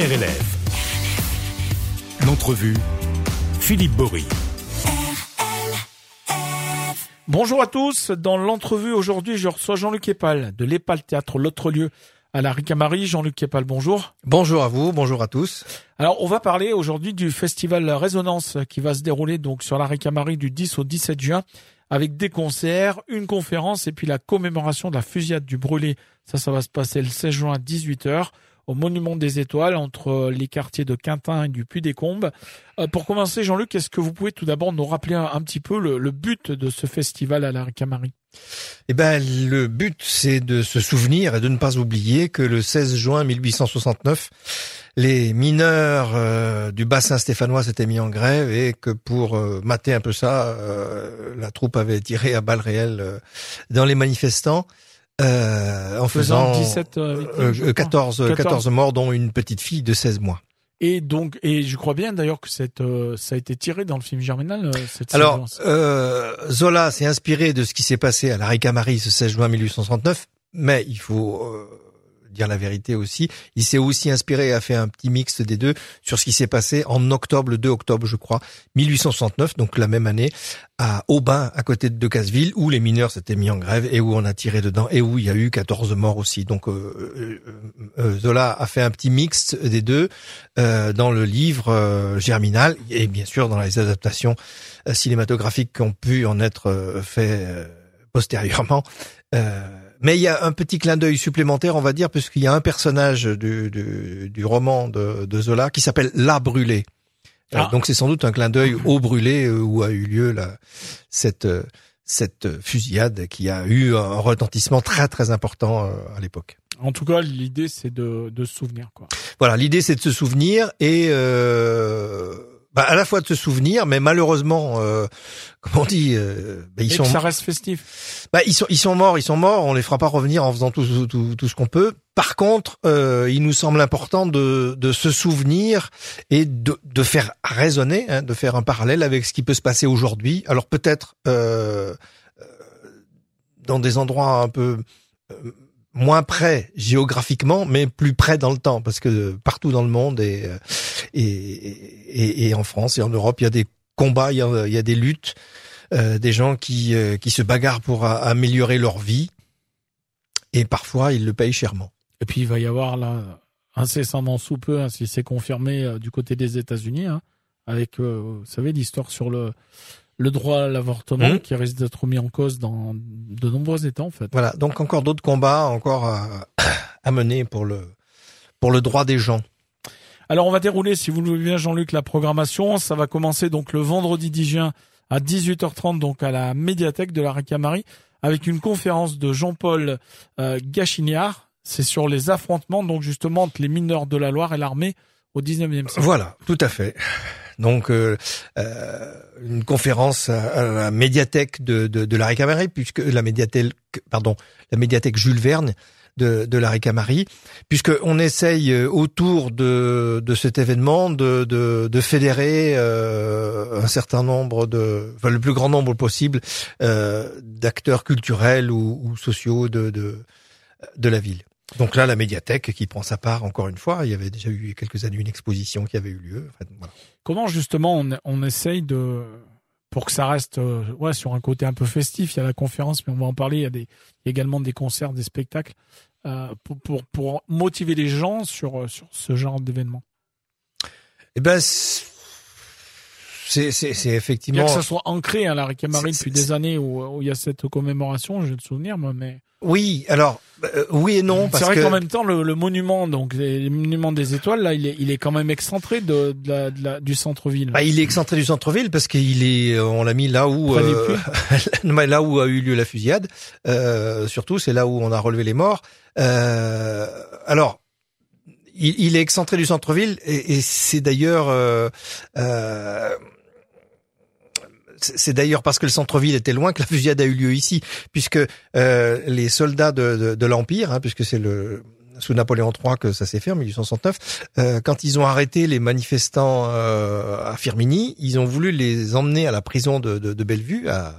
RLF. L'entrevue, Philippe Bory. Bonjour à tous. Dans l'entrevue aujourd'hui, je reçois Jean-Luc Epal de l'Epal Théâtre L'autre lieu à la Ricamari. Jean-Luc Epal, bonjour. Bonjour à vous, bonjour à tous. Alors, on va parler aujourd'hui du festival Résonance qui va se dérouler donc sur la Ricamari du 10 au 17 juin avec des concerts, une conférence et puis la commémoration de la fusillade du brûlé. Ça, ça va se passer le 16 juin à 18h au Monument des Étoiles entre les quartiers de Quintin et du Puy-des-Combes. Euh, pour commencer, Jean-Luc, est-ce que vous pouvez tout d'abord nous rappeler un, petit peu le, but de ce festival à la Ricamari Eh ben, le but, c'est de se souvenir et de ne pas oublier que le 16 juin 1869, les mineurs euh, du bassin stéphanois s'étaient mis en grève et que pour euh, mater un peu ça, la troupe avait tiré à balles réelles dans les manifestants. Euh, en faisant, 17 14, 14, 14 morts dont une petite fille de 16 mois. Et donc, et je crois bien d'ailleurs que cette, euh, ça a été tiré dans le film Germinal. Euh, cette Alors, euh, Zola s'est inspiré de ce qui s'est passé à la Ricamarie ce 16 juin 1869, mais il faut dire la vérité aussi. Il s'est aussi inspiré et a fait un petit mix des deux sur ce qui s'est passé en octobre, le 2 octobre, je crois, 1869, donc la même année, à Aubin, à côté de Decazeville, où les mineurs s'étaient mis en grève et où on a tiré dedans et où il y a eu 14 morts aussi. Donc euh, euh, euh, Zola a fait un petit mix des deux dans le livre Germinal et bien sûr dans les adaptations cinématographiques qui ont pu en être fait postérieurement. Mais il y a un petit clin d'œil supplémentaire, on va dire, puisqu'il y a un personnage du, du, du roman de, de, Zola qui s'appelle La Brûlée. Euh, ah. donc c'est sans doute un clin d'œil au brûlé euh, où a eu lieu la, cette euh, cette fusillade qui a eu un retentissement très très important à l'époque. En tout cas, l'idée c'est de, de se souvenir quoi. Voilà, l'idée c'est de se souvenir et euh, bah, à la fois de se souvenir, mais malheureusement, euh, comment on dit, euh, bah, ils sont. ça reste festif. Bah, ils sont, ils sont morts, ils sont morts. On les fera pas revenir en faisant tout, tout, tout, ce qu'on peut. Par contre, euh, il nous semble important de, de se souvenir et de, de faire raisonner, hein, de faire un parallèle avec ce qui peut se passer aujourd'hui. Alors peut-être euh, euh dans des endroits un peu euh, moins près géographiquement, mais plus près dans le temps, parce que partout dans le monde et, et, et, en France et en Europe, il y a des combats, il y a, il y a des luttes, euh, des gens qui, euh, qui se bagarrent pour améliorer leur vie, et parfois ils le payent chèrement. Et puis il va y avoir là incessamment sous peu, hein, si c'est confirmé euh, du côté des États-Unis, hein, avec, vous savez, l'histoire sur le le droit à l'avortement mmh. qui risque d'être mis en cause dans de nombreux États en fait. Voilà, donc encore d'autres combats encore à, mener pour le pour le droit des gens. Alors on va dérouler, si vous le voulez bien Jean-Luc, la programmation. Ça va commencer donc le vendredi 10 juin à 18h30 donc à la médiathèque de la Ricamarie avec une conférence de Jean-Paul euh, Gachignard. C'est sur les affrontements donc justement entre les mineurs de la Loire et l'armée au 19e siècle. Voilà, tout à fait. Donc euh, euh, une conférence à, la médiathèque de, de, de la Ricamarie, puisque la médiathèque, pardon, la médiathèque Jules Verne de, de la puisque on essaye euh, autour de, de cet événement de, de, de fédérer euh, un certain nombre de, enfin le plus grand nombre possible euh, d'acteurs culturels ou, ou sociaux de, de, de la ville. Donc là, la médiathèque qui prend sa part, encore une fois, il y avait déjà eu quelques années une exposition qui avait eu lieu. Comment justement on, on essaye de pour que ça reste euh, ouais sur un côté un peu festif. Il y a la conférence, mais on va en parler. Il y a, des, également des concerts, des spectacles euh, pour, pour, pour motiver les gens sur sur ce genre d'événement? Eh ben c'est, c'est, c'est effectivement. Bien que ça soit ancré à hein, la Ricamarie depuis des années où, où, il y a cette commémoration, j'ai le souvenir, moi, mais. Oui, alors euh, oui et non. C'est vrai qu'en même temps, le, le, monument, donc le monument des étoiles, là, il est, il est quand même excentré de, de, la, de la, du centre-ville. Bah, il est excentré du centre-ville parce qu'il est, euh, on l'a mis là où, euh, là où a eu lieu la fusillade. Euh, surtout, c'est là où on a relevé les morts. Euh, alors, il, il, est excentré du centre-ville et, et c'est d'ailleurs. C'est d'ailleurs parce que le centre-ville était loin que la fusillade a eu lieu ici, puisque euh, les soldats de, de, l'Empire, hein, puisque c'est le sous Napoléon III que ça s'est fait en 1869, euh, quand ils ont arrêté les manifestants euh, à Firminy, ils ont voulu les emmener à la prison de, de, de Bellevue, à,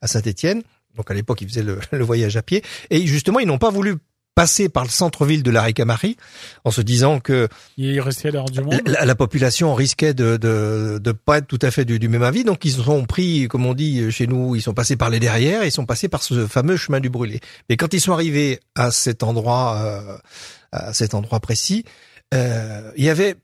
à Saint-Étienne. Donc à l'époque, ils faisaient le, le, voyage à pied. Et justement, ils n'ont pas voulu passer par le centre-ville de la Ricamarie en se disant que il restait l'heure du monde. La, la, population risquait de, de de pas être tout à fait du, du même avis, donc ils sont pris, comme on dit chez nous, ils sont passés par les derrières, ils sont passés par ce fameux chemin du brûlé. Mais quand ils sont arrivés à cet endroit, euh, à cet endroit précis, euh, il y avait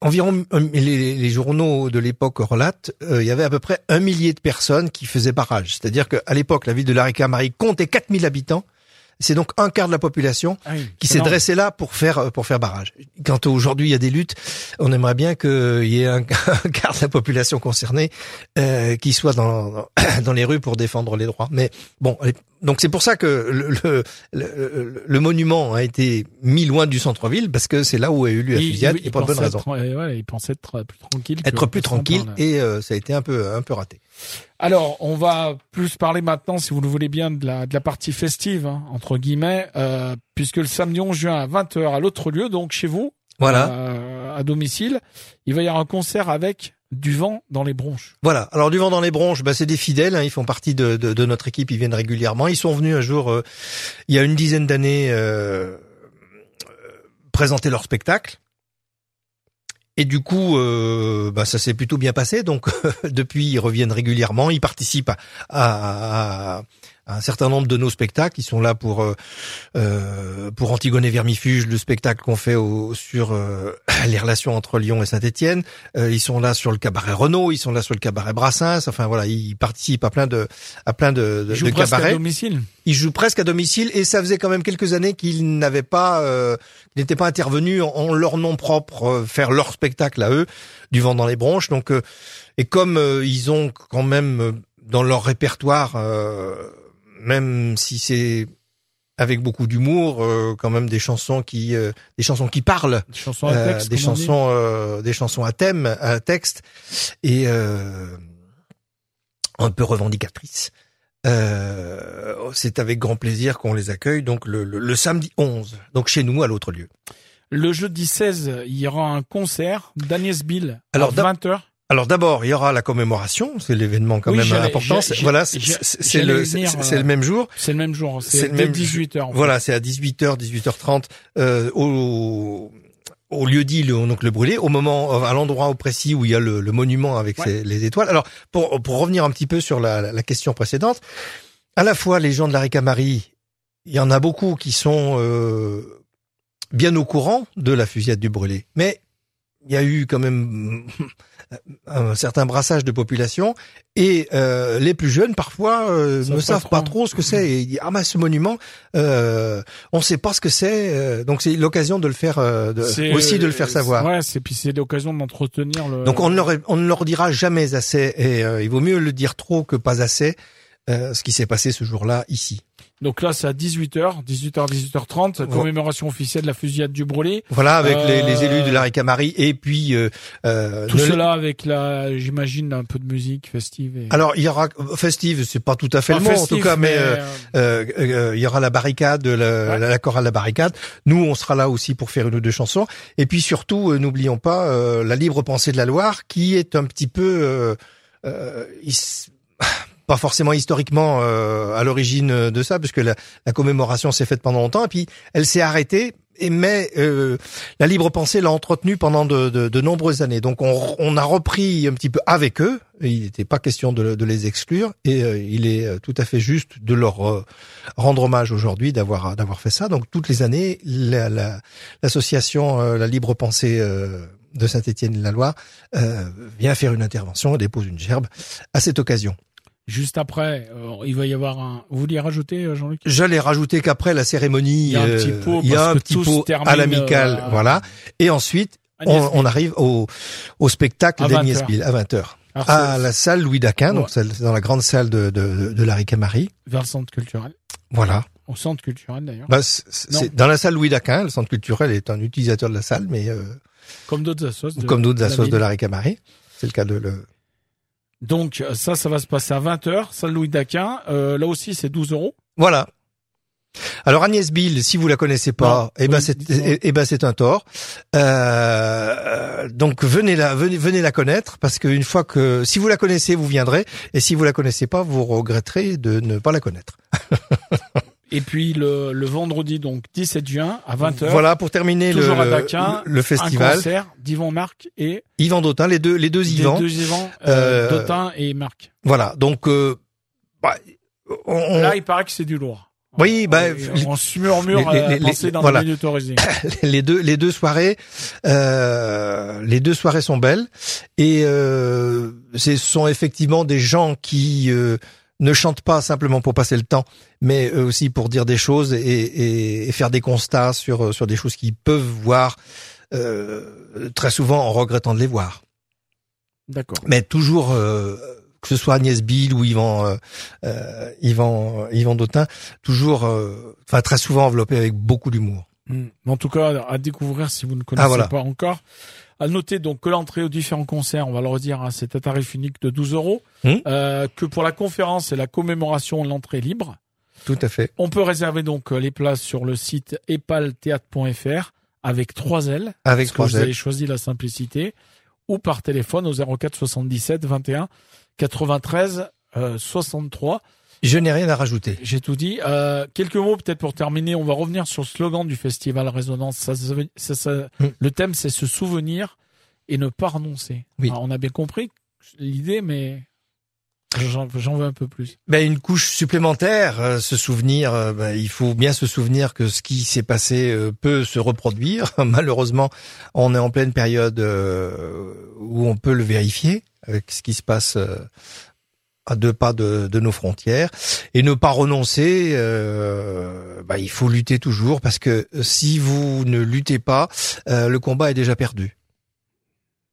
environ les, les, journaux de l'époque relatent, euh, il y avait à peu près un millier de personnes qui faisaient barrage. C'est-à-dire qu'à l'époque, la ville de Laricamarie comptait 4000 habitants. C'est donc un quart de la population Ah oui, qui s'est non. dressé là pour faire pour faire barrage. Quand aujourd'hui il y a des luttes, on aimerait bien qu'il y ait un, un quart de la population concernée euh, qui soit dans dans les rues pour défendre les droits. Mais bon, donc c'est pour ça que le, le, le, le monument a été mis loin du centre-ville parce que c'est là où a eu lieu la Il- fusillade il- et pour de raisons. être- ouais, il pensait être plus tranquille. Être plus tranquille là. et euh, ça a été un peu un peu raté. Alors, on va plus parler maintenant, si vous le voulez bien, de la, de la partie festive, hein, entre guillemets, euh, puisque le samedi 11 juin à 20h à l'autre lieu, donc chez vous, Voilà. euh, à domicile, il va y avoir un concert avec du vent dans les bronches. Voilà. Alors du vent dans les bronches, bah, c'est des fidèles. hein, ils font partie de, notre équipe. Ils viennent régulièrement. Ils sont venus un jour, euh, il y a une dizaine d'années, euh, euh, présenter leur spectacle. Et du coup, euh, bah, ça s'est plutôt bien passé. Donc depuis, ils reviennent régulièrement. Ils participent à un certain nombre de nos spectacles. Ils sont là pour euh, euh, pour Antigone et Vermifuge, le spectacle qu'on fait au, sur euh, les relations entre Lyon et Saint-Étienne. Euh, ils sont là sur le cabaret Renault, ils sont là sur le cabaret Brassens. Enfin voilà, ils participent à plein de à plein de, de, Ils jouent de presque à domicile. Ils jouent presque à domicile et ça faisait quand même quelques années qu'ils n'avaient pas, euh, n'étaient pas intervenus en, en leur nom propre euh, faire leur spectacle à eux, du vent dans les branches. Donc euh, et comme euh, ils ont quand même euh, dans leur répertoire, euh, même si c'est avec beaucoup d'humour, euh, quand même des chansons qui euh, des chansons qui parlent Des chansons à euh, texte. des chansons, euh, des chansons à thème, à texte et euh, un peu revendicatrices. Euh, c'est avec grand plaisir qu'on les accueille. Donc le, le, le samedi 11, donc chez nous à l'autre lieu. Le jeudi 16, il y aura un concert d'Agnès Bill Alors, à d'ab- 20h. Alors d'abord, il y aura la commémoration, c'est l'événement quand Oui, même important. Voilà, c'est c'est- c'est le, c'est- euh, c'est le même jour. C'est le même jour. C'est C'est le même 18h. en fait. Voilà, c'est à 18h, 18h30 euh, au au lieu dit le, donc le brûlé, au moment, à l'endroit au précis où il y a le, le monument avec Ouais. ses- les étoiles. Alors, pour, pour revenir un petit peu sur la, la- la question précédente, à la fois les gens de la Ricamarie, il y en a beaucoup qui sont euh, bien au courant de la fusillade du brûlé, mais il y a eu quand même un certain brassage de population et euh, les plus jeunes parfois euh, ne pas savent trop. pas trop ce que c'est et disent ah bah ce monument euh, on sait pas ce que c'est euh, donc c'est l'occasion de le faire euh, de- aussi de le faire savoir Ouais, c'est puis c'est l'occasion d'entretenir le. donc on ne, leur, on ne leur dira jamais assez et euh, il vaut mieux le dire trop que pas assez euh, ce qui s'est passé ce jour-là ici Donc là, c'est à 18h, 18h, 18h30, Voilà. commémoration officielle de la fusillade du brûlé. voilà avec les, Euh, les élus de la Ricamarie et puis euh, euh, Tout cela avec la, j'imagine, un peu de musique festive. Et... alors il y aura festive c'est pas tout à fait Pas le mot en tout cas mais, euh, euh, Euh, euh, il y aura la barricade, le- Ouais. la, la chorale la barricade. Nous, on sera là aussi pour faire une ou deux chansons. Et puis surtout, euh, n'oublions pas euh, la libre pensée de la Loire, qui est un petit peu euh, euh, his- pas forcément historiquement euh, à l'origine de ça, puisque la, la commémoration s'est faite pendant longtemps, et puis elle s'est arrêtée. Et mais euh, la libre pensée l'a entretenue pendant de, de- de nombreuses années. Donc on, on a repris un petit peu avec eux. Il n'était pas question de, de les exclure. Et euh, il est euh, tout à fait juste de leur euh, rendre hommage aujourd'hui d'avoir d'avoir fait ça. Donc toutes les années, la- la- l'association euh, La Libre Pensée euh, de Saint-Étienne-la-Loire euh, vient faire une intervention et dépose une gerbe à cette occasion. Juste après, euh, il va y avoir un. Vous vouliez rajouter, euh, Jean-Luc? J'allais rajouter qu'après la cérémonie, Il y a un euh, petit pot, un se pot à l'amical, euh, voilà. Et ensuite, on, arrive au, au spectacle d'Agnès 20h. Bill à 20h. Alors, À la salle Louis Daquin, donc Ouais. dans la grande salle de, de, de la Ricamarie. vers le centre culturel. Voilà. Au centre culturel d'ailleurs. Bah, c'est- dans la salle Louis Daquin. Le centre culturel est un utilisateur de la salle, mais euh, Comme d'autres assos. de- comme d'autres assos de la Ricamarie. C'est le cas de le. Donc euh, ça, ça va se passer à 20h, salle Louis Daquin. Euh, là aussi, c'est 12 euros. Voilà. Alors Agnès Bill, si vous la connaissez pas, eh ben Oui, c'est eh, eh ben c'est un tort. Euh, donc venez la venez venez la connaître parce qu'une fois que si vous la connaissez, vous viendrez et si vous la connaissez pas, vous regretterez de ne pas la connaître. Et puis le, le vendredi donc 17 juin à 20h. Voilà pour terminer le, à Daquin, le Un festival. concert d'Yvan Marc et Yvan Dautin, les deux les deux Yvan. deux Yvan, euh, Euh, Dautin et Marc. Voilà. Donc euh, bah, on, on- Là, il paraît que c'est du lourd. Oui, bah, on, on se murmure les- euh, les- les- penser dans voilà. le les deux les deux soirées euh, les deux soirées sont belles et euh, ce sont effectivement des gens qui euh, ne chantent pas simplement pour passer le temps mais aussi pour dire des choses et, et- et faire des constats sur sur des choses qu'ils peuvent voir euh, très souvent en regrettant de les voir D'accord. mais toujours euh, que ce soit Agnès Bill ou Yvan euh, euh, Yvan Yvan Dautin toujours euh, enfin très souvent enveloppé avec beaucoup d'humour Hmm. En tout cas, à découvrir si vous ne connaissez Ah, voilà. pas encore. À noter donc que l'entrée aux différents concerts, on va le redire, hein, c'est à tarif unique de 12 euros. Hmm. Euh, que pour la conférence et la commémoration, l'entrée est libre. tout à fait On peut réserver donc euh, les places sur le site epaltheatre.fr avec trois L. avec trois vous ailes. avez choisi la simplicité. Ou par téléphone au 04 77 21 93 euh, 63. Je n'ai rien à rajouter. J'ai tout dit. Euh, quelques mots peut-être pour terminer. On va revenir sur le slogan du festival Résonance. Ça, ça- ça- ça- Mm. Le thème, c'est se souvenir et ne pas renoncer. Oui. Alors, on a bien compris l'idée, mais j'en veux un peu plus. Ben, une couche supplémentaire, euh, se souvenir, euh, ben, il faut bien se souvenir que ce qui s'est passé euh, peut se reproduire. Malheureusement, on est en pleine période euh, où on peut le vérifier avec ce qui se passe euh, à deux pas de, de nos frontières. Et ne pas renoncer, euh, ben, il faut lutter toujours parce que si vous ne luttez pas, euh, le combat est déjà perdu.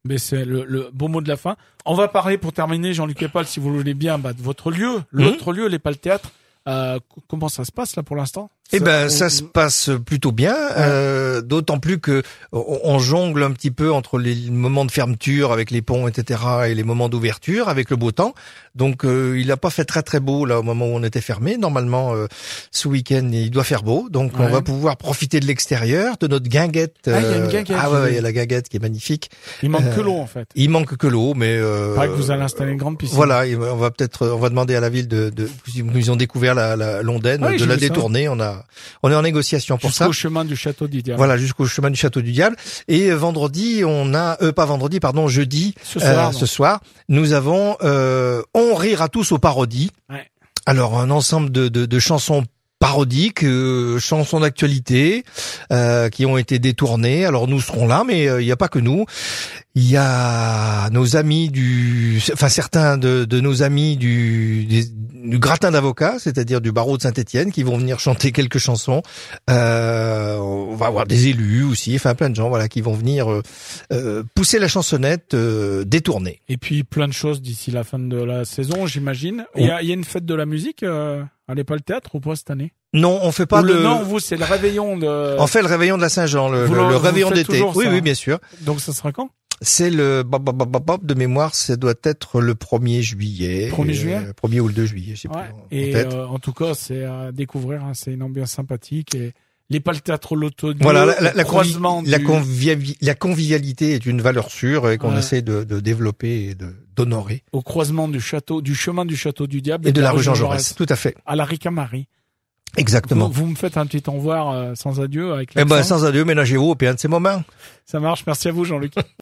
Mais c'est le, le beau mot de la fin. On va parler pour terminer, Jean-Luc Epal, si vous le voulez bien, bah, de votre lieu, l'autre lieu, les pas le théâtre. Euh, comment ça se passe là pour l'instant? Eh ben, ça se passe plutôt bien, euh, d'autant plus que on, on jongle un petit peu entre les moments de fermeture avec les ponts, etc., et les moments d'ouverture avec le beau temps. Donc, euh, il n'a pas fait très très beau là au moment où on était fermé. Normalement, euh, ce week-end, il doit faire beau, donc on va pouvoir profiter de l'extérieur, de notre guinguette. Ah, il y a une euh, guinguette, Ah ouais, il y a la guinguette qui est magnifique. Il manque euh, que l'eau en fait. Il manque que l'eau, mais euh, paraît que vous allez installer une grande piscine. voilà, on va peut-être, on va demander à la ville de, de ils ont découvert la, la Londaine, Oui, de la ça. détourner. On a, on est en négociation pour ça. Jusqu'au chemin du château d'Idia. Voilà, jusqu'au chemin du château du diable. Et euh, vendredi, on a, euh, pas vendredi, pardon, jeudi, Ce euh, soir. ce soir, nous avons euh, On rira tous aux parodies. Ouais. Alors un ensemble de, de, de chansons parodiques, euh, chansons d'actualité euh, qui ont été détournées. Alors nous serons là, mais euh, il n'y a pas que nous. Il y a nos amis du, enfin certains de, de nos amis du, des- du gratin d'avocats, c'est-à-dire du barreau de Saint-Étienne, qui vont venir chanter quelques chansons. Euh, on va avoir des élus aussi, enfin plein de gens, voilà, qui vont venir euh, pousser la chansonnette euh, détournée. Et puis plein de choses d'ici la fin de la saison, j'imagine. Il y a, il y a une fête de la musique euh, à l'Épal Théâtre ou pas cette année? Non, on fait pas Ou le. Non, vous c'est le réveillon de. On fait le réveillon de la Saint-Jean, le, le- le- le réveillon d'été. Oui, ça, oui, bien sûr. Donc ça sera quand? C'est le bop, de mémoire, ça doit être le 1er juillet. 1er juillet Euh, 1er ou le 2 juillet, je sais Ouais. plus. en Et tête. euh, en tout cas, c'est à découvrir. hein, c'est une ambiance sympathique et l'Épal Théâtre Loto. Voilà, la, la, la, croisement convi- la, du- convivi- la convivialité est une valeur sûre et qu'on Ouais. essaie de, de développer et de d'honorer. au croisement du château, du chemin du château du diable Et de la rue Jean Jaurès, tout à fait. à la Ricamarie. Exactement. Vous, vous me faites un petit au revoir euh, sans adieu avec Eh ben, sans adieu, ménagez-vous au bien de ces moments. Ça marche. Merci à vous, Jean-Luc.